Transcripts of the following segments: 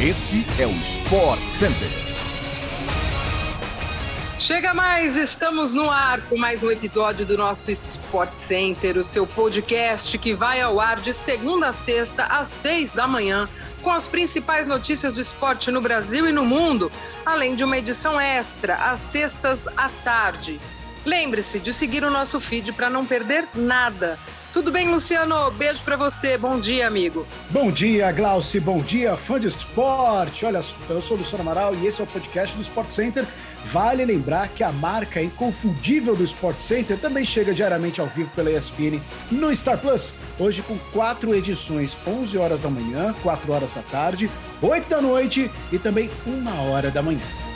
Este é o Sport Center. Chega mais, estamos no ar com mais um episódio do nosso Sport Center, o seu podcast que vai ao ar de segunda a sexta às seis da manhã, com as principais notícias do esporte no Brasil e no mundo, além de uma edição extra às sextas à tarde. Lembre-se de seguir o nosso feed para não perder nada. Tudo bem, Luciano? Beijo para você. Bom dia, amigo. Bom dia, Glauci. Bom dia, fã de esporte. Olha, eu sou o Luciano Amaral e esse é o podcast do Sport Center. Vale lembrar que a marca inconfundível do Sport Center também chega diariamente ao vivo pela ESPN no Star Plus. Hoje com quatro edições, 11 horas da manhã, 4 horas da tarde, 8 da noite e também uma hora da manhã.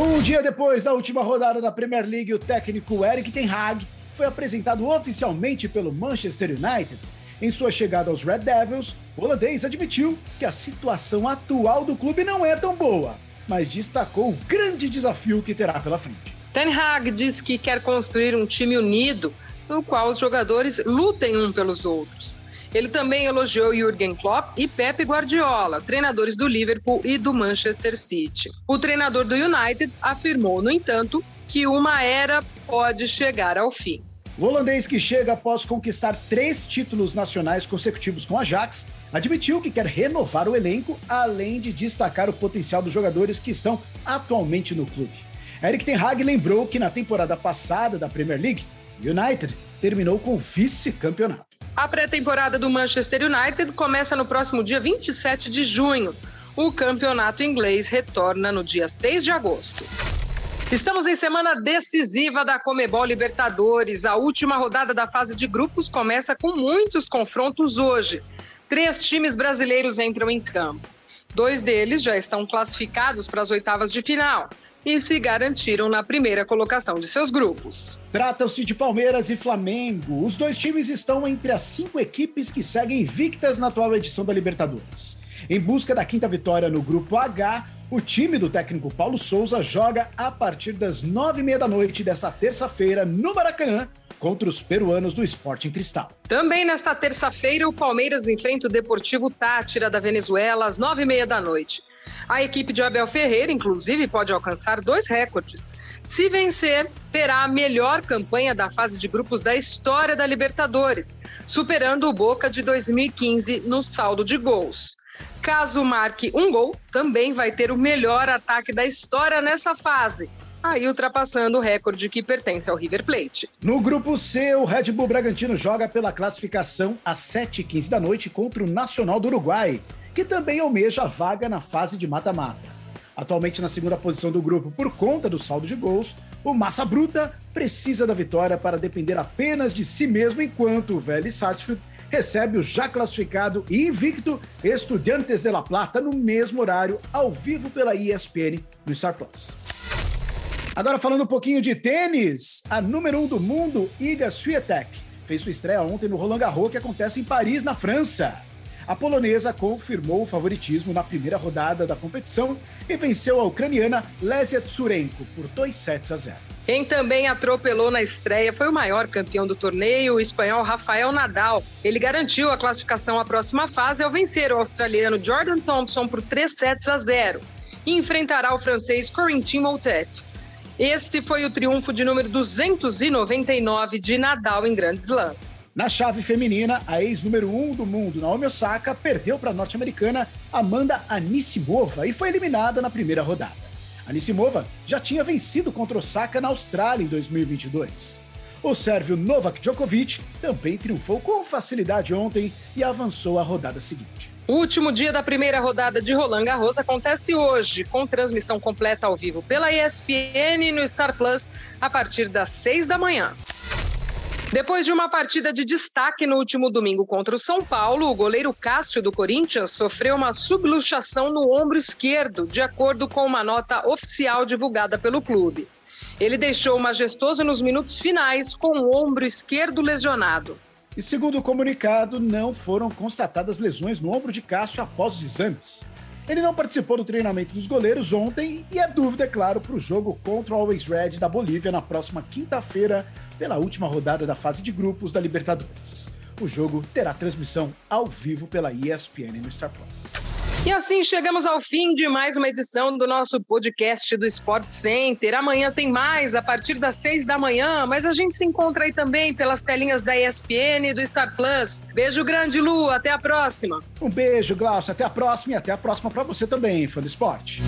Um dia depois da última rodada da Premier League, o técnico Eric Ten Hag foi apresentado oficialmente pelo Manchester United. Em sua chegada aos Red Devils, o holandês admitiu que a situação atual do clube não é tão boa, mas destacou o grande desafio que terá pela frente. Ten Hag diz que quer construir um time unido, no qual os jogadores lutem um pelos outros. Ele também elogiou Jürgen Klopp e Pep Guardiola, treinadores do Liverpool e do Manchester City. O treinador do United afirmou, no entanto, que uma era pode chegar ao fim. O holandês que chega após conquistar três títulos nacionais consecutivos com a Ajax, admitiu que quer renovar o elenco, além de destacar o potencial dos jogadores que estão atualmente no clube. Eric Ten Hag lembrou que na temporada passada da Premier League, United terminou com vice-campeonato. A pré-temporada do Manchester United começa no próximo dia 27 de junho. O campeonato inglês retorna no dia 6 de agosto. Estamos em semana decisiva da Comebol Libertadores. A última rodada da fase de grupos começa com muitos confrontos hoje. Três times brasileiros entram em campo. Dois deles já estão classificados para as oitavas de final e se garantiram na primeira colocação de seus grupos. Tratam-se de Palmeiras e Flamengo. Os dois times estão entre as cinco equipes que seguem invictas na atual edição da Libertadores. Em busca da quinta vitória no grupo H, o time do técnico Paulo Souza joga a partir das nove e meia da noite desta terça-feira no Maracanã contra os peruanos do Sporting Cristal. Também nesta terça-feira, o Palmeiras enfrenta o Deportivo Tátira da Venezuela às nove e meia da noite. A equipe de Abel Ferreira, inclusive, pode alcançar dois recordes. Se vencer, terá a melhor campanha da fase de grupos da história da Libertadores, superando o Boca de 2015 no saldo de gols. Caso marque um gol, também vai ter o melhor ataque da história nessa fase, aí ultrapassando o recorde que pertence ao River Plate. No grupo C, o Red Bull Bragantino joga pela classificação às 7h15 da noite contra o Nacional do Uruguai que também almeja a vaga na fase de mata-mata. Atualmente na segunda posição do grupo por conta do saldo de gols, o Massa Bruta precisa da vitória para depender apenas de si mesmo, enquanto o Vélez Sarsfield recebe o já classificado e invicto Estudiantes de La Plata no mesmo horário, ao vivo pela ESPN no Star Plus. Agora falando um pouquinho de tênis, a número um do mundo, Iga Swiatek, fez sua estreia ontem no Roland Garros que acontece em Paris, na França. A polonesa confirmou o favoritismo na primeira rodada da competição e venceu a ucraniana Lesia Tsurenko por 2 sets a 0. Quem também atropelou na estreia foi o maior campeão do torneio, o espanhol Rafael Nadal. Ele garantiu a classificação à próxima fase ao vencer o australiano Jordan Thompson por 3 sets a 0 e enfrentará o francês Corentin Moutet. Este foi o triunfo de número 299 de Nadal em grandes lances. Na chave feminina, a ex-número 1 um do mundo, Naomi Osaka, perdeu para a norte-americana Amanda Anisimova e foi eliminada na primeira rodada. Anisimova já tinha vencido contra Osaka na Austrália em 2022. O sérvio Novak Djokovic também triunfou com facilidade ontem e avançou à rodada seguinte. O último dia da primeira rodada de Roland Garros acontece hoje, com transmissão completa ao vivo pela ESPN no Star Plus a partir das 6 da manhã. Depois de uma partida de destaque no último domingo contra o São Paulo, o goleiro Cássio do Corinthians sofreu uma subluxação no ombro esquerdo, de acordo com uma nota oficial divulgada pelo clube. Ele deixou o majestoso nos minutos finais com o ombro esquerdo lesionado. E segundo o comunicado, não foram constatadas lesões no ombro de Cássio após os exames. Ele não participou do treinamento dos goleiros ontem e é dúvida, é claro, para o jogo contra o Always Red da Bolívia na próxima quinta-feira, pela última rodada da fase de grupos da Libertadores. O jogo terá transmissão ao vivo pela ESPN no Star Plus. E assim chegamos ao fim de mais uma edição do nosso podcast do Sport Center. Amanhã tem mais, a partir das seis da manhã, mas a gente se encontra aí também pelas telinhas da ESPN e do Star Plus. Beijo grande, Lu, até a próxima. Um beijo, Glaucio, até a próxima e até a próxima para você também, fã do esporte.